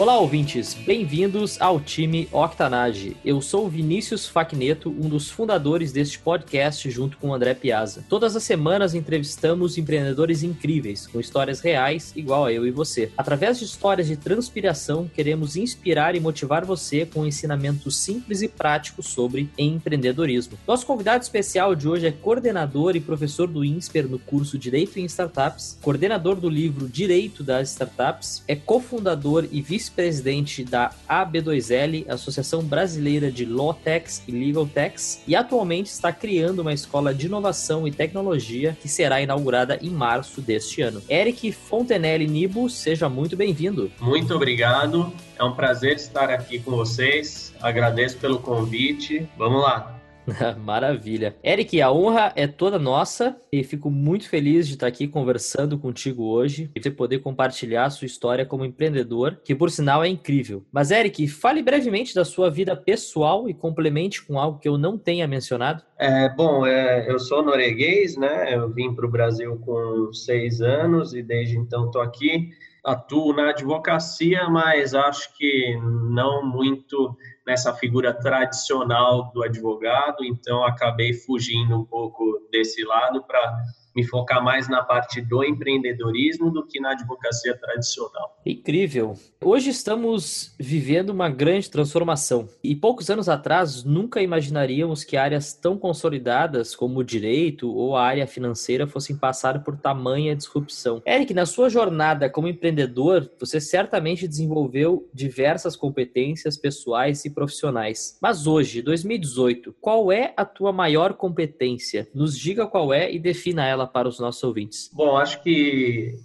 Olá, ouvintes, bem-vindos ao time Octanage. Eu sou Vinícius Facneto, um dos fundadores deste podcast junto com o André Piazza. Todas as semanas entrevistamos empreendedores incríveis, com histórias reais, igual a eu e você. Através de histórias de transpiração, queremos inspirar e motivar você com ensinamentos simples e práticos sobre empreendedorismo. Nosso convidado especial de hoje é coordenador e professor do INSPER no curso Direito em Startups, coordenador do livro Direito das Startups, é cofundador e vice vice-presidente da AB2L, Associação Brasileira de Law Techs e Legal Techs, e atualmente está criando uma escola de inovação e tecnologia que será inaugurada em março deste ano. Eric Fontenelle Nibo, seja muito bem-vindo. Muito obrigado. É um prazer estar aqui com vocês. Agradeço pelo convite. Vamos lá. Maravilha. Eric, a honra é toda nossa e fico muito feliz de estar aqui conversando contigo hoje e poder compartilhar a sua história como empreendedor, que por sinal é incrível. Mas, Eric, fale brevemente da sua vida pessoal e complemente com algo que eu não tenha mencionado. É, bom, é, eu sou norueguês, né? Eu vim para o Brasil com seis anos e desde então estou aqui. Atuo na advocacia, mas acho que não muito nessa figura tradicional do advogado, então acabei fugindo um pouco desse lado para me focar mais na parte do empreendedorismo do que na advocacia tradicional. Incrível. Hoje estamos vivendo uma grande transformação e poucos anos atrás nunca imaginaríamos que áreas tão consolidadas como o direito ou a área financeira fossem passar por tamanha disrupção. Eric, na sua jornada como empreendedor, você certamente desenvolveu diversas competências pessoais e profissionais. Mas hoje, 2018, qual é a tua maior competência? Nos diga qual é e defina ela para os nossos ouvintes? Bom, acho que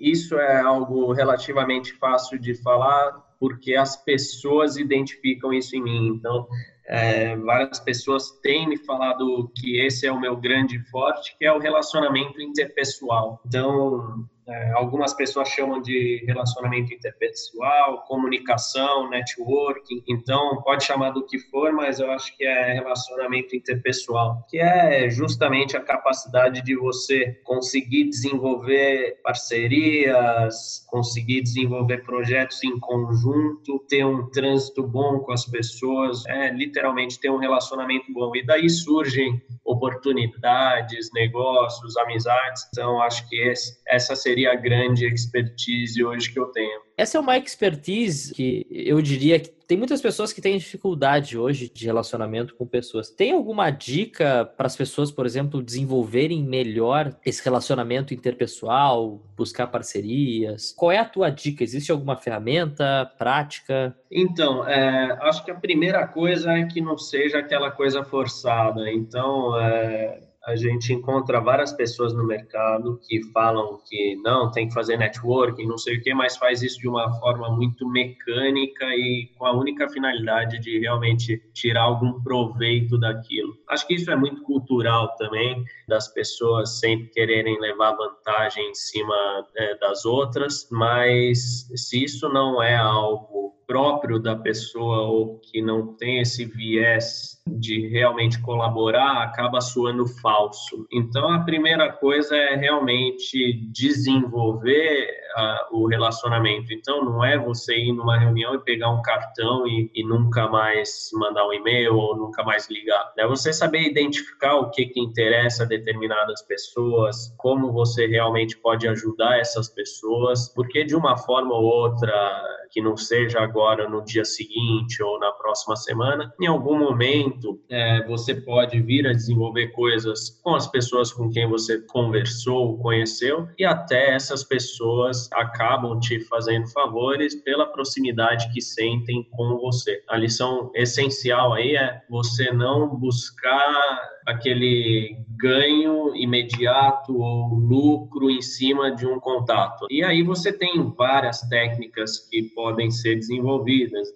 isso é algo relativamente fácil de falar, porque as pessoas identificam isso em mim. Então, é, várias pessoas têm me falado que esse é o meu grande forte, que é o relacionamento interpessoal. Então, é, algumas pessoas chamam de relacionamento interpessoal, comunicação, networking. Então, pode chamar do que for, mas eu acho que é relacionamento interpessoal, que é justamente a capacidade de você conseguir desenvolver parcerias, conseguir desenvolver projetos em conjunto, ter um trânsito bom com as pessoas, é literalmente ter um relacionamento bom. E daí surgem oportunidades, negócios, amizades. Então, acho que esse, essa seria seria a grande expertise hoje que eu tenho. Essa é uma expertise que eu diria que tem muitas pessoas que têm dificuldade hoje de relacionamento com pessoas. Tem alguma dica para as pessoas, por exemplo, desenvolverem melhor esse relacionamento interpessoal, buscar parcerias? Qual é a tua dica? Existe alguma ferramenta prática? Então, é, acho que a primeira coisa é que não seja aquela coisa forçada. Então, é a gente encontra várias pessoas no mercado que falam que não, tem que fazer networking, não sei o que, mas faz isso de uma forma muito mecânica e com a única finalidade de realmente tirar algum proveito daquilo. Acho que isso é muito cultural também, das pessoas sempre quererem levar vantagem em cima é, das outras, mas se isso não é algo próprio da pessoa ou que não tem esse viés de realmente colaborar, acaba soando falso. Então, a primeira coisa é realmente desenvolver uh, o relacionamento. Então, não é você ir numa reunião e pegar um cartão e, e nunca mais mandar um e-mail ou nunca mais ligar. É você saber identificar o que, que interessa a determinadas pessoas, como você realmente pode ajudar essas pessoas, porque de uma forma ou outra que não seja agora no dia seguinte ou na próxima semana, em algum momento é, você pode vir a desenvolver coisas com as pessoas com quem você conversou, conheceu, e até essas pessoas acabam te fazendo favores pela proximidade que sentem com você. A lição essencial aí é você não buscar aquele ganho imediato ou lucro em cima de um contato. E aí você tem várias técnicas que podem ser desenvolvidas,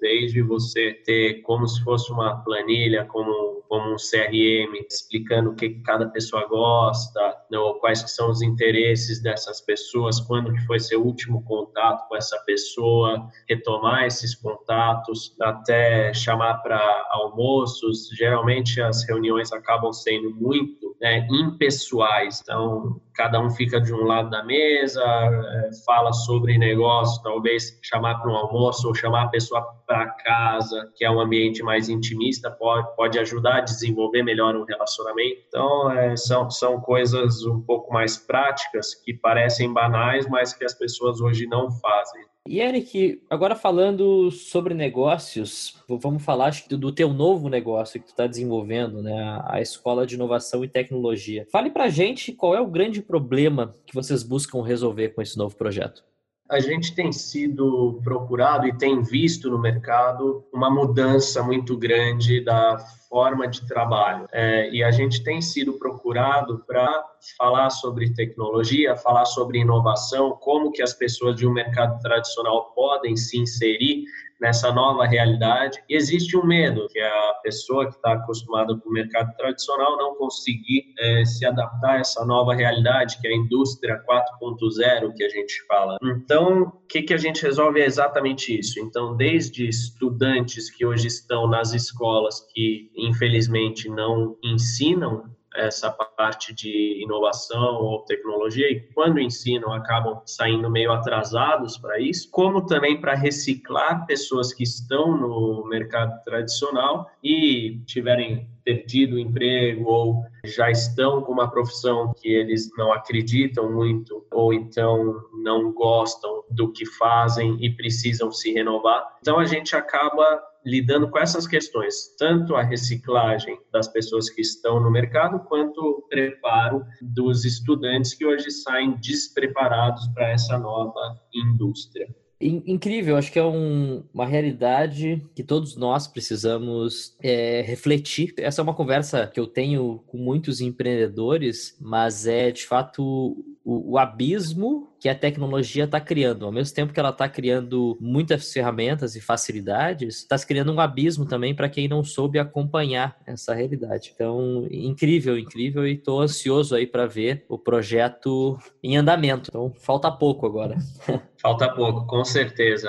desde você ter como se fosse uma planilha como, como um CRM, explicando o que cada pessoa gosta, né, ou quais são os interesses dessas pessoas, quando que foi seu último contato com essa pessoa, retomar esses contatos, até chamar para almoços. Geralmente as reuniões acabam sendo muito né, impessoais, então cada um fica de um lado da mesa, é, fala sobre negócio, talvez chamar para um almoço ou chamar a pessoa para casa, que é um ambiente mais intimista, pode, pode ajudar a desenvolver melhor um relacionamento. Então, é, são, são coisas um pouco mais práticas que parecem banais, mas que as pessoas hoje não fazem. E Eric, agora falando sobre negócios, vamos falar do teu novo negócio que tu está desenvolvendo, né? A Escola de Inovação e Tecnologia. Fale para gente qual é o grande problema que vocês buscam resolver com esse novo projeto a gente tem sido procurado e tem visto no mercado uma mudança muito grande da forma de trabalho. É, e a gente tem sido procurado para falar sobre tecnologia, falar sobre inovação, como que as pessoas de um mercado tradicional podem se inserir nessa nova realidade. E existe um medo, que é a pessoa que está acostumada com o mercado tradicional não conseguir é, se adaptar a essa nova realidade, que é a indústria 4.0 que a gente fala. Então, o que, que a gente resolve é exatamente isso. Então, desde estudantes que hoje estão nas escolas que, infelizmente, não ensinam essa parte de inovação ou tecnologia e quando ensinam acabam saindo meio atrasados para isso, como também para reciclar pessoas que estão no mercado tradicional e tiverem perdido o emprego ou já estão com uma profissão que eles não acreditam muito ou então não gostam do que fazem e precisam se renovar. Então a gente acaba lidando com essas questões, tanto a reciclagem das pessoas que estão no mercado, quanto o preparo dos estudantes que hoje saem despreparados para essa nova indústria. Incrível, acho que é um, uma realidade que todos nós precisamos é, refletir. Essa é uma conversa que eu tenho com muitos empreendedores, mas é de fato o, o abismo que a tecnologia está criando. Ao mesmo tempo que ela está criando muitas ferramentas e facilidades, está criando um abismo também para quem não soube acompanhar essa realidade. Então, incrível, incrível, e estou ansioso aí para ver o projeto em andamento. Então, falta pouco agora. Falta pouco, com certeza.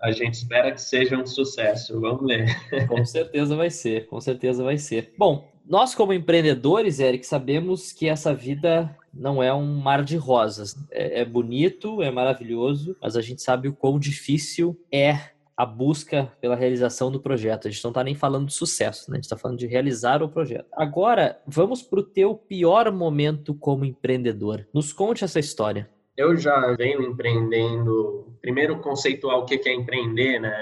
A gente espera que seja um sucesso. Vamos ver. Com certeza vai ser, com certeza vai ser. Bom, nós como empreendedores, Eric, sabemos que essa vida não é um mar de rosas. É, é bonito, é maravilhoso, mas a gente sabe o quão difícil é a busca pela realização do projeto. A gente não está nem falando de sucesso, né? a gente está falando de realizar o projeto. Agora, vamos para o teu pior momento como empreendedor. Nos conte essa história. Eu já venho empreendendo. Primeiro, conceituar o que é empreender, né?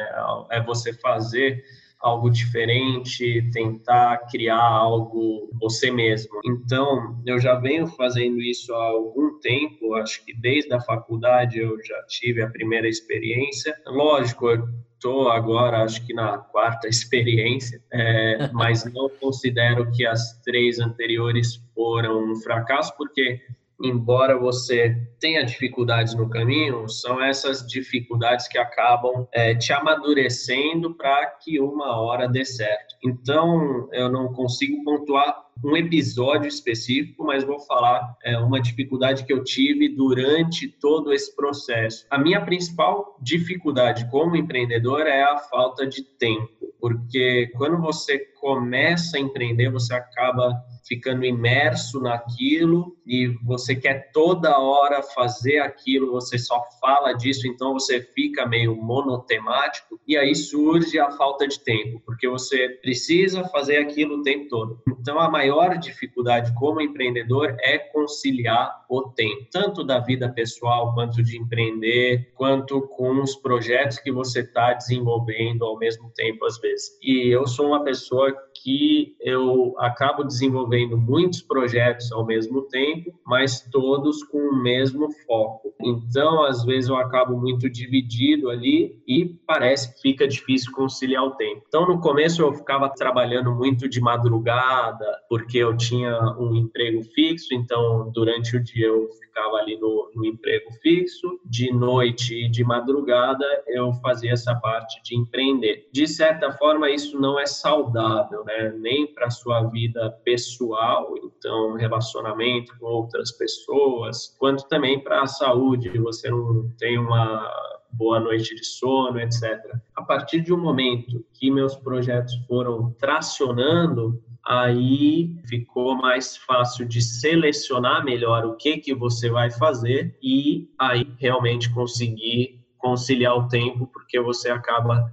É você fazer algo diferente, tentar criar algo você mesmo. Então, eu já venho fazendo isso há algum tempo, acho que desde a faculdade eu já tive a primeira experiência. Lógico, eu estou agora, acho que na quarta experiência, é, mas não considero que as três anteriores foram um fracasso, porque embora você tenha dificuldades no caminho, são essas dificuldades que acabam é, te amadurecendo para que uma hora dê certo. Então, eu não consigo pontuar um episódio específico, mas vou falar é, uma dificuldade que eu tive durante todo esse processo. A minha principal dificuldade como empreendedor é a falta de tempo, porque quando você começa a empreender, você acaba ficando imerso naquilo e você quer toda hora fazer aquilo, você só fala disso, então você fica meio monotemático e aí surge a falta de tempo, porque você precisa fazer aquilo o tempo todo. Então a maior dificuldade como empreendedor é conciliar o tempo, tanto da vida pessoal quanto de empreender, quanto com os projetos que você está desenvolvendo ao mesmo tempo às vezes. E eu sou uma pessoa que eu acabo desenvolvendo muitos projetos ao mesmo tempo, mas todos com o mesmo foco. Então, às vezes eu acabo muito dividido ali e parece que fica difícil conciliar o tempo. Então, no começo eu ficava trabalhando muito de madrugada, porque eu tinha um emprego fixo, então durante o dia eu ficava ali no, no emprego fixo, de noite e de madrugada eu fazia essa parte de empreender. De certa forma, isso não é saudável, né? Nem para sua vida pessoal, então relacionamento com outras pessoas, quanto também para a saúde. Você não tem uma boa noite de sono, etc. A partir de um momento que meus projetos foram tracionando, aí ficou mais fácil de selecionar melhor o que que você vai fazer e aí realmente conseguir conciliar o tempo, porque você acaba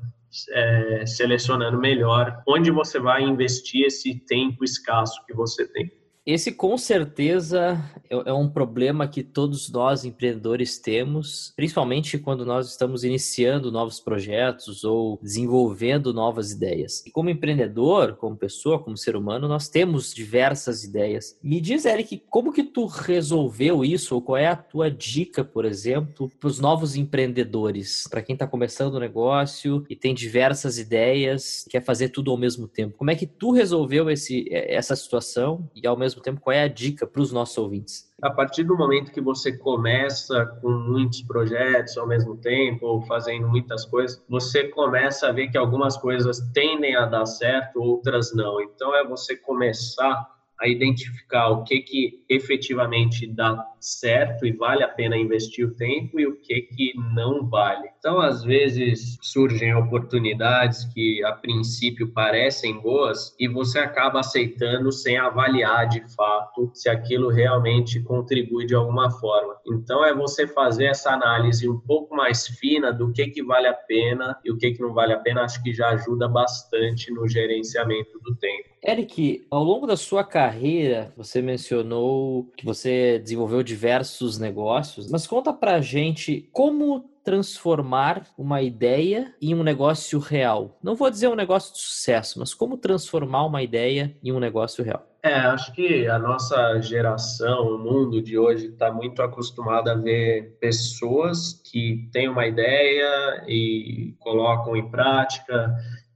é, selecionando melhor onde você vai investir esse tempo escasso que você tem. Esse com certeza é, é um problema que todos nós empreendedores temos, principalmente quando nós estamos iniciando novos projetos ou desenvolvendo novas ideias. E como empreendedor, como pessoa, como ser humano, nós temos diversas ideias. Me diz, Eric, como que tu resolveu isso ou qual é a tua dica, por exemplo, para os novos empreendedores, para quem está começando o um negócio e tem diversas ideias, quer fazer tudo ao mesmo tempo? Como é que tu resolveu esse, essa situação e ao mesmo mesmo tempo, qual é a dica para os nossos ouvintes? A partir do momento que você começa com muitos projetos ao mesmo tempo, ou fazendo muitas coisas, você começa a ver que algumas coisas tendem a dar certo, outras não. Então, é você começar a identificar o que que efetivamente dá certo e vale a pena investir o tempo e o que que não vale. Então, às vezes surgem oportunidades que a princípio parecem boas e você acaba aceitando sem avaliar de fato se aquilo realmente contribui de alguma forma. Então, é você fazer essa análise um pouco mais fina do que que vale a pena e o que que não vale a pena, acho que já ajuda bastante no gerenciamento do tempo. Eric, ao longo da sua carreira, você mencionou que você desenvolveu diversos negócios, mas conta pra gente como transformar uma ideia em um negócio real. Não vou dizer um negócio de sucesso, mas como transformar uma ideia em um negócio real. É, acho que a nossa geração, o mundo de hoje, está muito acostumado a ver pessoas que têm uma ideia e colocam em prática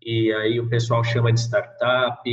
e aí o pessoal chama de startup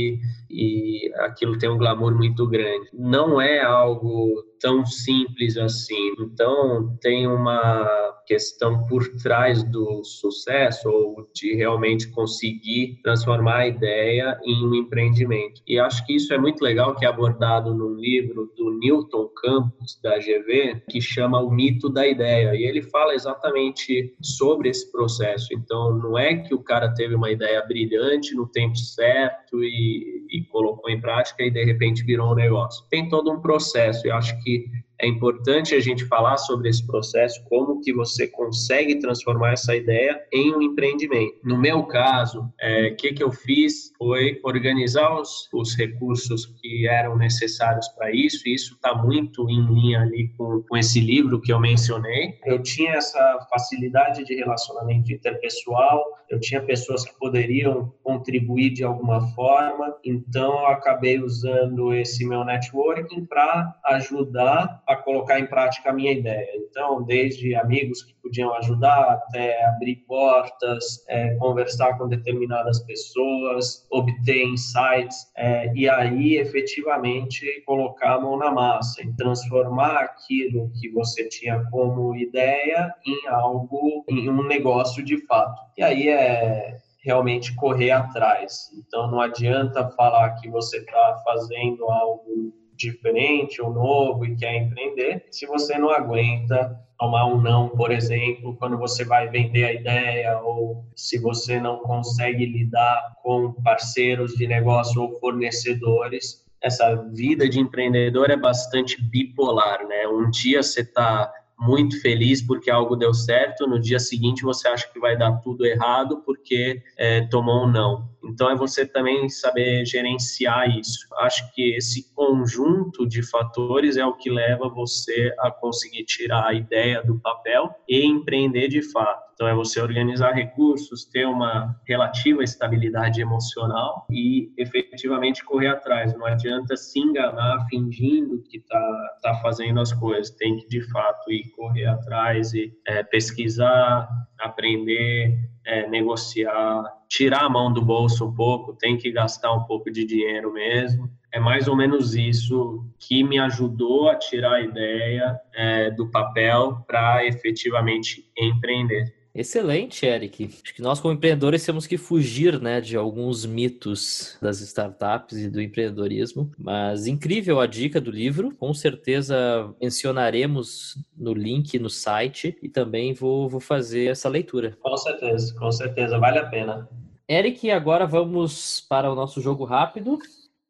e aquilo tem um glamour muito grande. Não é algo tão simples assim. Então, tem uma questão por trás do sucesso ou de realmente conseguir transformar a ideia em um empreendimento. E acho que isso é muito legal que é abordado num livro do Newton Campos da GV, que chama O Mito da Ideia. E ele fala exatamente sobre esse processo. Então, não é que o cara teve uma ideia brilhante no tempo certo e, e colocou em prática e de repente virou um negócio. Tem todo um processo. E acho que é importante a gente falar sobre esse processo, como que você consegue transformar essa ideia em um empreendimento. No meu caso, o é, que, que eu fiz foi organizar os, os recursos que eram necessários para isso, e isso está muito em linha ali com, com esse livro que eu mencionei. Eu tinha essa facilidade de relacionamento interpessoal, eu tinha pessoas que poderiam contribuir de alguma forma, então eu acabei usando esse meu networking para ajudar a colocar em prática a minha ideia. Então, desde amigos que podiam ajudar até abrir portas, é, conversar com determinadas pessoas, obter insights é, e aí efetivamente colocar a mão na massa e transformar aquilo que você tinha como ideia em algo, em um negócio de fato. E aí é realmente correr atrás. Então, não adianta falar que você está fazendo algo diferente ou novo e quer empreender, se você não aguenta tomar um não, por exemplo, quando você vai vender a ideia ou se você não consegue lidar com parceiros de negócio ou fornecedores, essa vida de empreendedor é bastante bipolar, né? Um dia você está muito feliz porque algo deu certo, no dia seguinte você acha que vai dar tudo errado porque é, tomou um não. Então é você também saber gerenciar isso. Acho que esse conjunto de fatores é o que leva você a conseguir tirar a ideia do papel e empreender de fato. Então, é você organizar recursos, ter uma relativa estabilidade emocional e efetivamente correr atrás. Não adianta se enganar fingindo que está tá fazendo as coisas. Tem que, de fato, ir correr atrás e é, pesquisar, aprender, é, negociar, tirar a mão do bolso um pouco, tem que gastar um pouco de dinheiro mesmo. É mais ou menos isso que me ajudou a tirar a ideia é, do papel para efetivamente empreender. Excelente, Eric. Acho que nós, como empreendedores, temos que fugir né, de alguns mitos das startups e do empreendedorismo. Mas incrível a dica do livro. Com certeza mencionaremos no link no site e também vou, vou fazer essa leitura. Com certeza, com certeza, vale a pena. Eric, agora vamos para o nosso jogo rápido.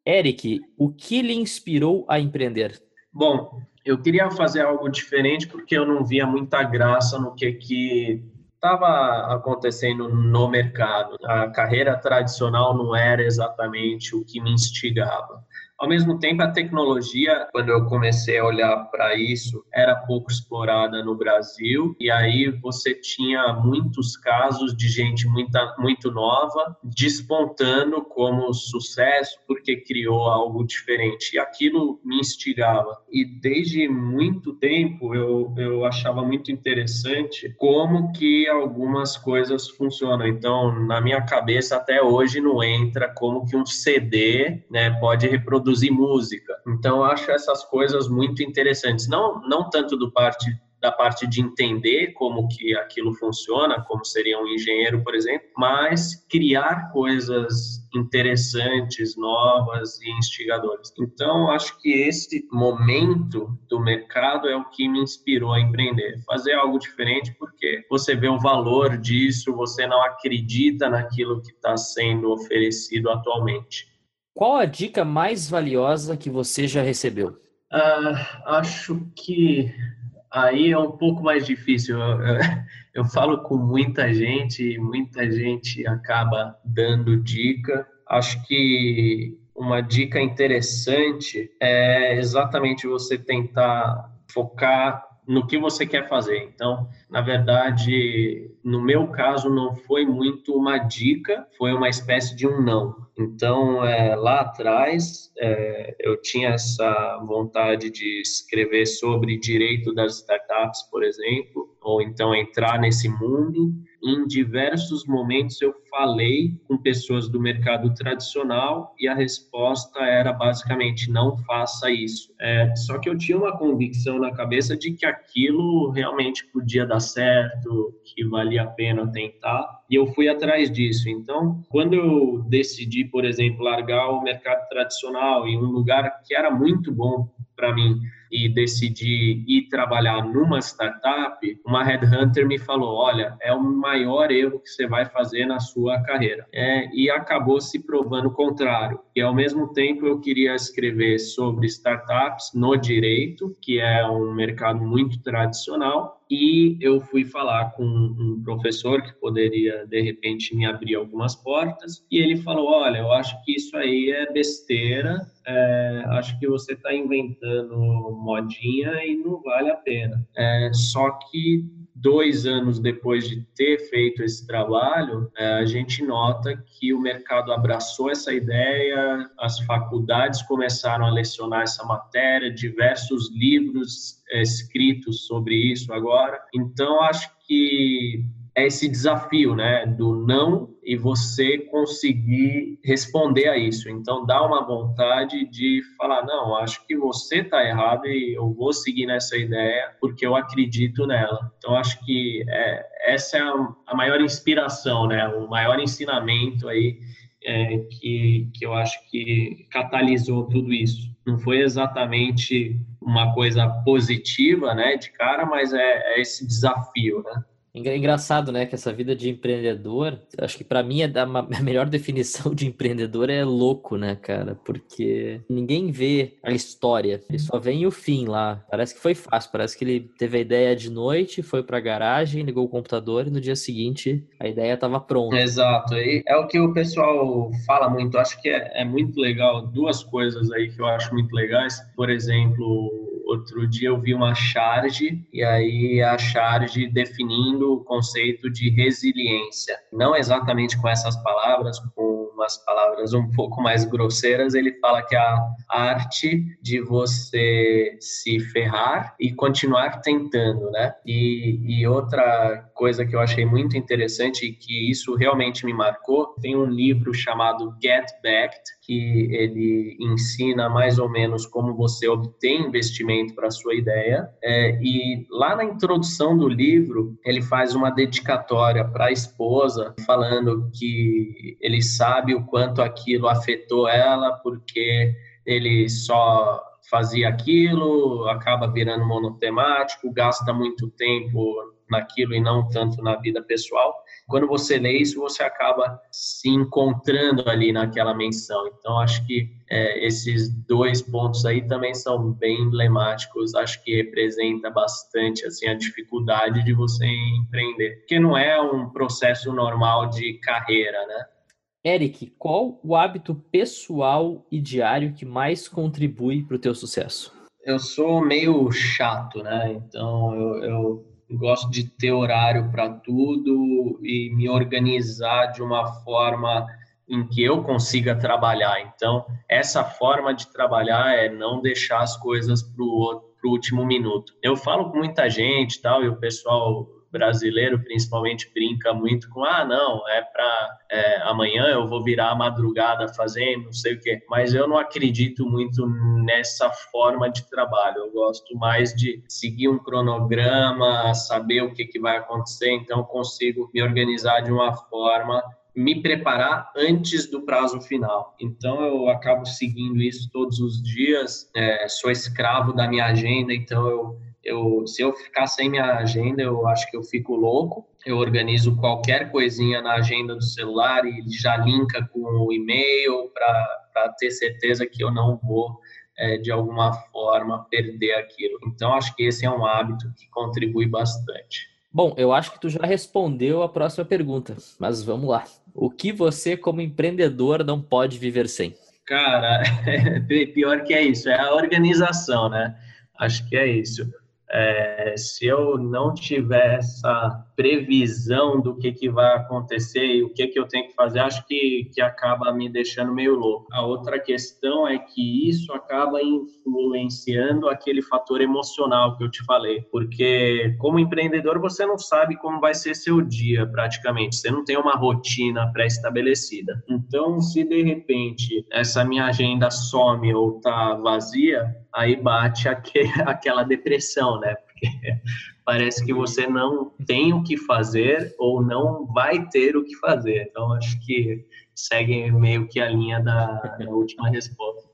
Eric, o que lhe inspirou a empreender? Bom, eu queria fazer algo diferente porque eu não via muita graça no que que estava acontecendo no mercado. A carreira tradicional não era exatamente o que me instigava. Ao mesmo tempo, a tecnologia, quando eu comecei a olhar para isso, era pouco explorada no Brasil, e aí você tinha muitos casos de gente muita, muito nova despontando como sucesso porque criou algo diferente. E aquilo me instigava. E desde muito tempo eu, eu achava muito interessante como que algumas coisas funcionam. Então, na minha cabeça, até hoje não entra como que um CD né, pode reproduzir produzir música. Então, acho essas coisas muito interessantes. Não, não tanto do parte da parte de entender como que aquilo funciona, como seria um engenheiro, por exemplo, mas criar coisas interessantes, novas e instigadoras. Então, acho que esse momento do mercado é o que me inspirou a empreender, fazer algo diferente, porque você vê o valor disso, você não acredita naquilo que está sendo oferecido atualmente. Qual a dica mais valiosa que você já recebeu? Uh, acho que aí é um pouco mais difícil. Eu, eu, eu, falo com muita gente e muita gente acaba dando dica. Acho que uma dica interessante é exatamente você tentar focar no que você quer fazer. Então, na verdade, no meu caso, não foi muito uma dica, foi uma espécie de um não. Então, é, lá atrás, é, eu tinha essa vontade de escrever sobre direito das startups, por exemplo, ou então entrar nesse mundo. Em diversos momentos eu falei com pessoas do mercado tradicional e a resposta era basicamente não faça isso. É, só que eu tinha uma convicção na cabeça de que aquilo realmente podia dar certo, que valia a pena tentar e eu fui atrás disso. Então, quando eu decidi, por exemplo, largar o mercado tradicional em um lugar que era muito bom para mim e decidi ir trabalhar numa startup, uma headhunter me falou: olha, é o maior erro que você vai fazer na sua carreira. É, e acabou se provando o contrário. E ao mesmo tempo eu queria escrever sobre startups no direito, que é um mercado muito tradicional, e eu fui falar com um professor que poderia de repente me abrir algumas portas e ele falou olha eu acho que isso aí é besteira é, acho que você está inventando modinha e não vale a pena é, só que dois anos depois de ter feito esse trabalho, é, a gente nota que o mercado abraçou essa ideia, as faculdades começaram a lecionar essa matéria, diversos livros é, escritos sobre isso agora. Então, acho que é esse desafio, né, do não e você conseguir responder a isso. Então, dá uma vontade de falar, não, acho que você está errado e eu vou seguir nessa ideia porque eu acredito nela. Então, acho que é, essa é a, a, maior inspiração, né, o maior ensinamento aí é, que, que eu acho que catalisou tudo isso. Não foi exatamente uma coisa positiva, né, de cara, mas é, é esse desafio, né? Engraçado, né? Que essa vida de empreendedor, acho que para mim é a melhor definição de empreendedor é louco, né, cara? Porque ninguém vê a história, ele só vê o fim lá. Parece que foi fácil, parece que ele teve a ideia de noite, foi pra garagem, ligou o computador e no dia seguinte a ideia estava pronta. Exato, e é o que o pessoal fala muito. Acho que é, é muito legal, duas coisas aí que eu acho muito legais. Por exemplo, Outro dia eu vi uma charge e aí a charge definindo o conceito de resiliência. Não exatamente com essas palavras, umas palavras um pouco mais grosseiras, ele fala que a arte de você se ferrar e continuar tentando, né? E, e outra coisa que eu achei muito interessante e que isso realmente me marcou, tem um livro chamado Get Backed, que ele ensina mais ou menos como você obtém investimento para a sua ideia. É, e lá na introdução do livro, ele faz uma dedicatória para a esposa, falando que ele sabe o quanto aquilo afetou ela, porque ele só fazia aquilo, acaba virando monotemático, gasta muito tempo naquilo e não tanto na vida pessoal. Quando você lê isso, você acaba se encontrando ali naquela menção. Então, acho que é, esses dois pontos aí também são bem emblemáticos. Acho que representa bastante assim a dificuldade de você empreender, porque não é um processo normal de carreira, né? Eric, qual o hábito pessoal e diário que mais contribui para o teu sucesso? Eu sou meio chato, né? Então eu, eu gosto de ter horário para tudo e me organizar de uma forma em que eu consiga trabalhar. Então, essa forma de trabalhar é não deixar as coisas para o último minuto. Eu falo com muita gente tal, e o pessoal brasileiro principalmente brinca muito com ah não é para é, amanhã eu vou virar a madrugada fazendo não sei o que mas eu não acredito muito nessa forma de trabalho eu gosto mais de seguir um cronograma saber o que, que vai acontecer então consigo me organizar de uma forma me preparar antes do prazo final. Então eu acabo seguindo isso todos os dias. É, sou escravo da minha agenda, então eu eu, se eu ficar sem minha agenda, eu acho que eu fico louco. Eu organizo qualquer coisinha na agenda do celular e já linka com o e-mail para ter certeza que eu não vou, é, de alguma forma, perder aquilo. Então, acho que esse é um hábito que contribui bastante. Bom, eu acho que tu já respondeu a próxima pergunta, mas vamos lá. O que você, como empreendedor, não pode viver sem? Cara, pior que é isso, é a organização, né? Acho que é isso. É, se eu não tiver essa previsão do que, que vai acontecer e o que, que eu tenho que fazer, acho que, que acaba me deixando meio louco. A outra questão é que isso acaba influenciando aquele fator emocional que eu te falei, porque como empreendedor você não sabe como vai ser seu dia praticamente, você não tem uma rotina pré-estabelecida. Então, se de repente essa minha agenda some ou tá vazia, aí bate aquela depressão, né? Porque parece que você não tem o que fazer ou não vai ter o que fazer. Então, acho que segue meio que a linha da, da última resposta.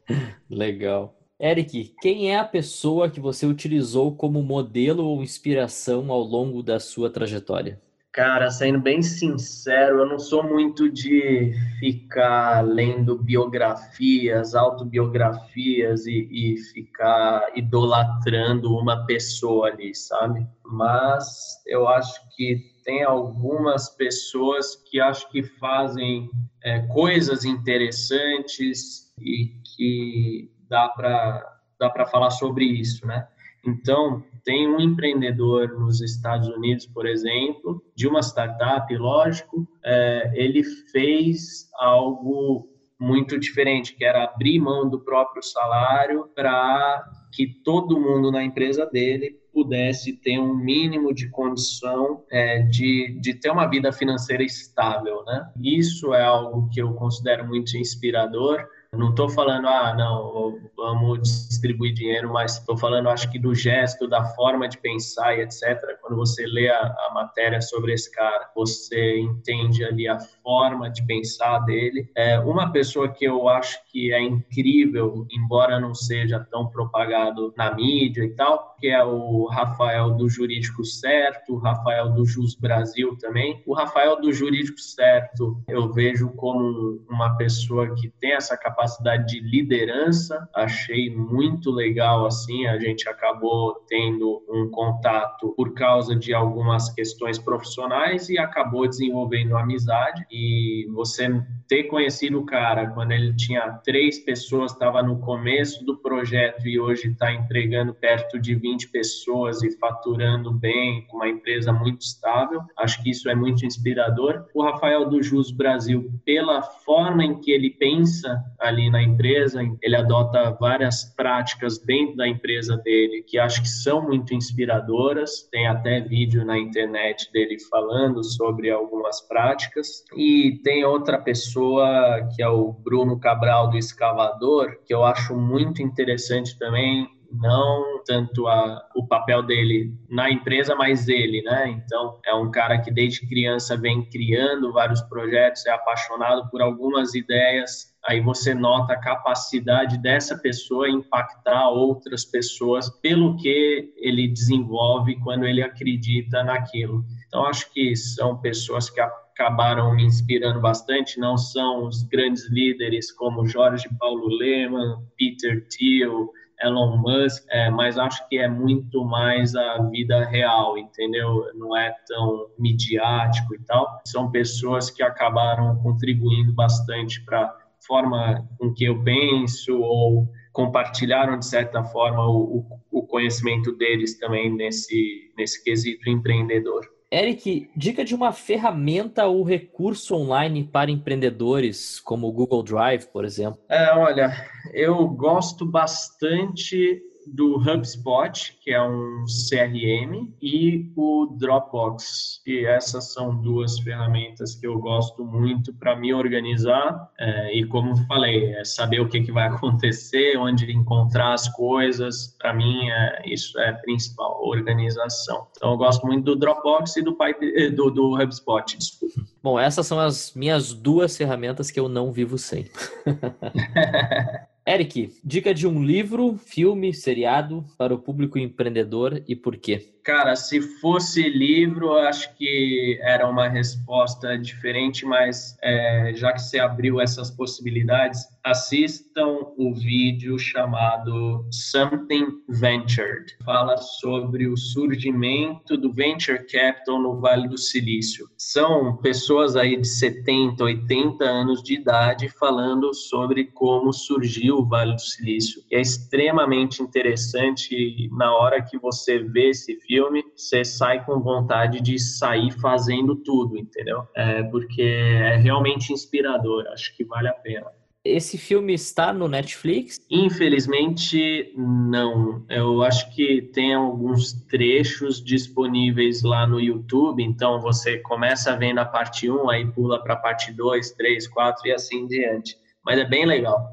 Legal. Eric, quem é a pessoa que você utilizou como modelo ou inspiração ao longo da sua trajetória? Cara, sendo bem sincero, eu não sou muito de ficar lendo biografias, autobiografias e, e, ficar idolatrando uma pessoa ali, sabe? Mas eu acho que tem algumas pessoas que acho que fazem é, coisas interessantes e que dá para dá para falar sobre isso, né? Então, tem um empreendedor nos Estados Unidos, por exemplo, de uma startup, lógico, é, ele fez algo muito diferente, que era abrir mão do próprio salário para que todo mundo na empresa dele pudesse ter um mínimo de condição é, de, de ter uma vida financeira estável, né? Isso é algo que eu considero muito inspirador não estou falando, ah, não, vamos distribuir dinheiro, mas estou falando, acho que do gesto, da forma de pensar e etc. Quando você lê a, a, matéria sobre esse cara, você entende ali a forma de pensar dele. É uma pessoa que eu acho que é incrível, embora não seja tão propagado na mídia e tal, que é o Rafael do Jurídico Certo, o Rafael do Jus Brasil também. O Rafael do Jurídico Certo eu vejo como uma pessoa que tem essa capacidade capacidade de liderança. Achei muito legal assim, a gente acabou tendo um contato por causa de algumas questões profissionais e acabou desenvolvendo amizade. E você ter conhecido o cara quando ele tinha três pessoas, estava no começo do projeto e hoje está entregando perto de 20 pessoas e faturando bem, com uma empresa muito estável, acho que isso é muito inspirador. O Rafael do Jus Brasil, pela forma em que ele pensa ali na empresa, ele adota várias práticas dentro da empresa dele que acho que são muito inspiradoras. Tem até vídeo na internet dele falando sobre algumas práticas. E tem outra pessoa que é o Bruno Cabral do Escavador, que eu acho muito interessante também não tanto a, o papel dele na empresa, mas ele, né? Então, é um cara que desde criança vem criando vários projetos, é apaixonado por algumas ideias. Aí você nota a capacidade dessa pessoa impactar outras pessoas pelo que ele desenvolve quando ele acredita naquilo. Então, acho que são pessoas que acabaram me inspirando bastante, não são os grandes líderes como Jorge Paulo Lehmann, Peter Thiel, Elon Musk, é, mas acho que é muito mais a vida real, entendeu? Não é tão midiático e tal. São pessoas que acabaram contribuindo bastante para a forma com que eu penso ou compartilharam de certa forma o, o, conhecimento deles também nesse nesse quesito empreendedor. Eric, dica de uma ferramenta ou recurso online para empreendedores, como o Google Drive, por exemplo. É, olha, eu gosto bastante do HubSpot, que é um CRM, e o Dropbox. E essas são duas ferramentas que eu gosto muito para me organizar. É, e como falei, é saber o que, que vai acontecer, onde encontrar as coisas. Para mim, é, isso é principal, organização. Então, eu gosto muito do Dropbox e do, Pipe, do, do HubSpot, desculpa. Bom, essas são as minhas duas ferramentas que eu não vivo sem. Eric, dica de um livro, filme, seriado para o público empreendedor e por quê? Cara, se fosse livro, acho que era uma resposta diferente, mas é, já que você abriu essas possibilidades, assistam o vídeo chamado Something Ventured. Fala sobre o surgimento do venture capital no Vale do Silício. São pessoas aí de 70, 80 anos de idade falando sobre como surgiu o Vale do Silício. É extremamente interessante na hora que você vê esse filme, você sai com vontade de sair fazendo tudo, entendeu? É, porque é realmente inspirador, acho que vale a pena. Esse filme está no Netflix? Infelizmente, não. Eu acho que tem alguns trechos disponíveis lá no YouTube, então você começa vendo a parte 1, aí pula para a parte 2, 3, 4 e assim em diante. Mas é bem legal.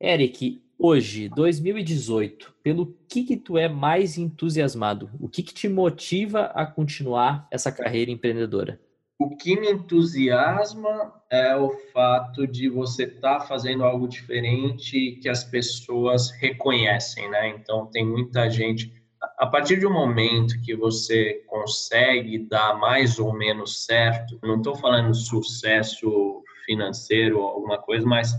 Eric, Hoje, 2018, pelo que que tu é mais entusiasmado? O que que te motiva a continuar essa carreira empreendedora? O que me entusiasma é o fato de você estar tá fazendo algo diferente que as pessoas reconhecem, né? Então, tem muita gente. A partir um momento que você consegue dar mais ou menos certo, não estou falando sucesso financeiro ou alguma coisa, mas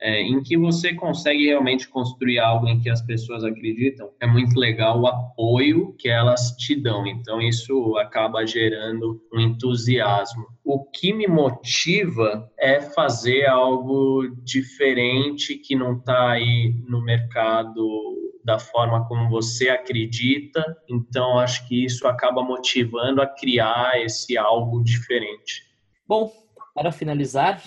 é, em que você consegue realmente construir algo em que as pessoas acreditam, é muito legal o apoio que elas te dão. Então, isso acaba gerando um entusiasmo. O que me motiva é fazer algo diferente que não está aí no mercado da forma como você acredita. Então, acho que isso acaba motivando a criar esse algo diferente. Bom, para finalizar,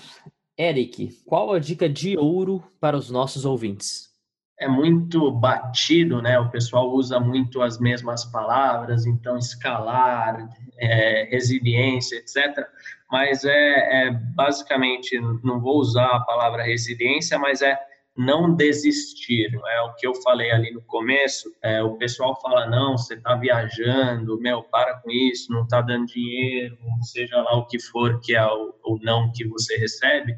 Eric, qual a dica de ouro para os nossos ouvintes? É muito batido, né? O pessoal usa muito as mesmas palavras, então escalar, é, resiliência, etc. Mas é, é basicamente, não vou usar a palavra resiliência, mas é não desistir. É o que eu falei ali no começo. É, o pessoal fala: não, você está viajando, meu, para com isso, não está dando dinheiro, seja lá o que for que é o, o não que você recebe.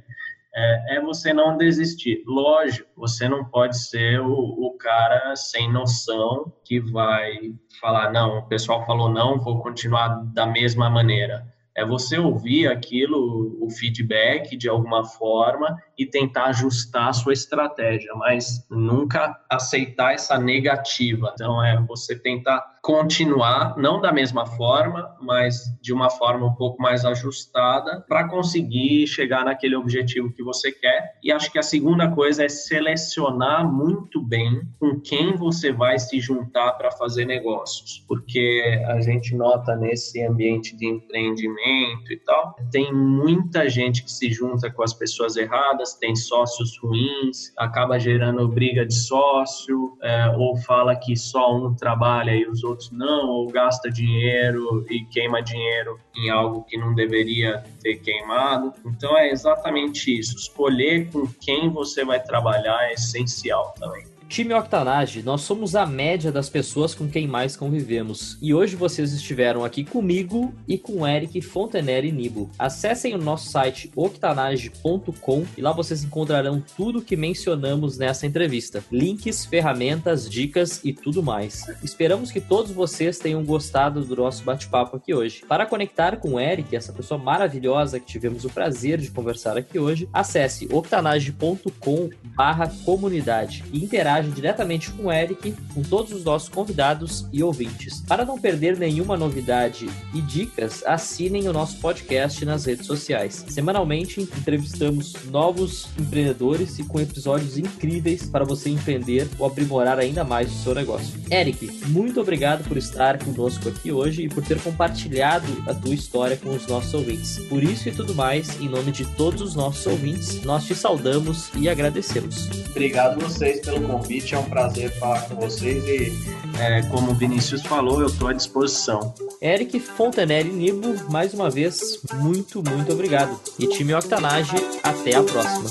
É, é, você não desistir. Lógico, você não pode ser o, o cara sem noção que vai falar: não, o pessoal falou não, vou continuar da mesma maneira É você ouvir aquilo, o feedback de alguma forma e tentar ajustar a sua estratégia, mas nunca aceitar essa negativa. Então, é você tentar continuar, não da mesma forma, mas de uma forma um pouco mais ajustada para conseguir chegar naquele objetivo que você quer. E acho que a segunda coisa é selecionar muito bem com quem você vai se juntar para fazer negócios, porque a gente nota nesse ambiente de empreendimento e tal, tem muita gente que se junta com as pessoas erradas, tem sócios ruins, acaba gerando briga de sócio, é, ou fala que só um trabalha e os outros outros não, ou gasta dinheiro e queima dinheiro em algo que não deveria ter queimado. Então é exatamente isso. Escolher com quem você vai trabalhar é essencial também. Time Octanage, nós somos a média das pessoas com quem mais convivemos. E hoje vocês estiveram aqui comigo e com Eric Fontenelle Nibo. Acessem o nosso site octanage.com e lá vocês encontrarão tudo que mencionamos nessa entrevista: links, ferramentas, dicas e tudo mais. Esperamos que todos vocês tenham gostado do nosso bate-papo aqui hoje. Para conectar com o Eric, essa pessoa maravilhosa que tivemos o prazer de conversar aqui hoje, acesse octanage.com/comunidade e interage interage diretamente com o Eric, com todos os nossos convidados e ouvintes. Para não perder nenhuma novidade e dicas, assinem o nosso podcast nas redes sociais. Semanalmente entrevistamos novos empreendedores e com episódios incríveis para você empreender ou aprimorar ainda mais o seu negócio. Eric, muito obrigado por estar conosco aqui hoje e por ter compartilhado a tua história com os nossos ouvintes. Por isso e tudo mais, em nome de todos os nossos ouvintes, nós te saudamos e agradecemos. Obrigado vocês pelo convite convite, é um prazer falar com vocês e, é, como o Vinícius falou, eu estou à disposição. Eric Fontenelle Nibo, mais uma vez, muito, muito obrigado. E time Octanage, até a próxima.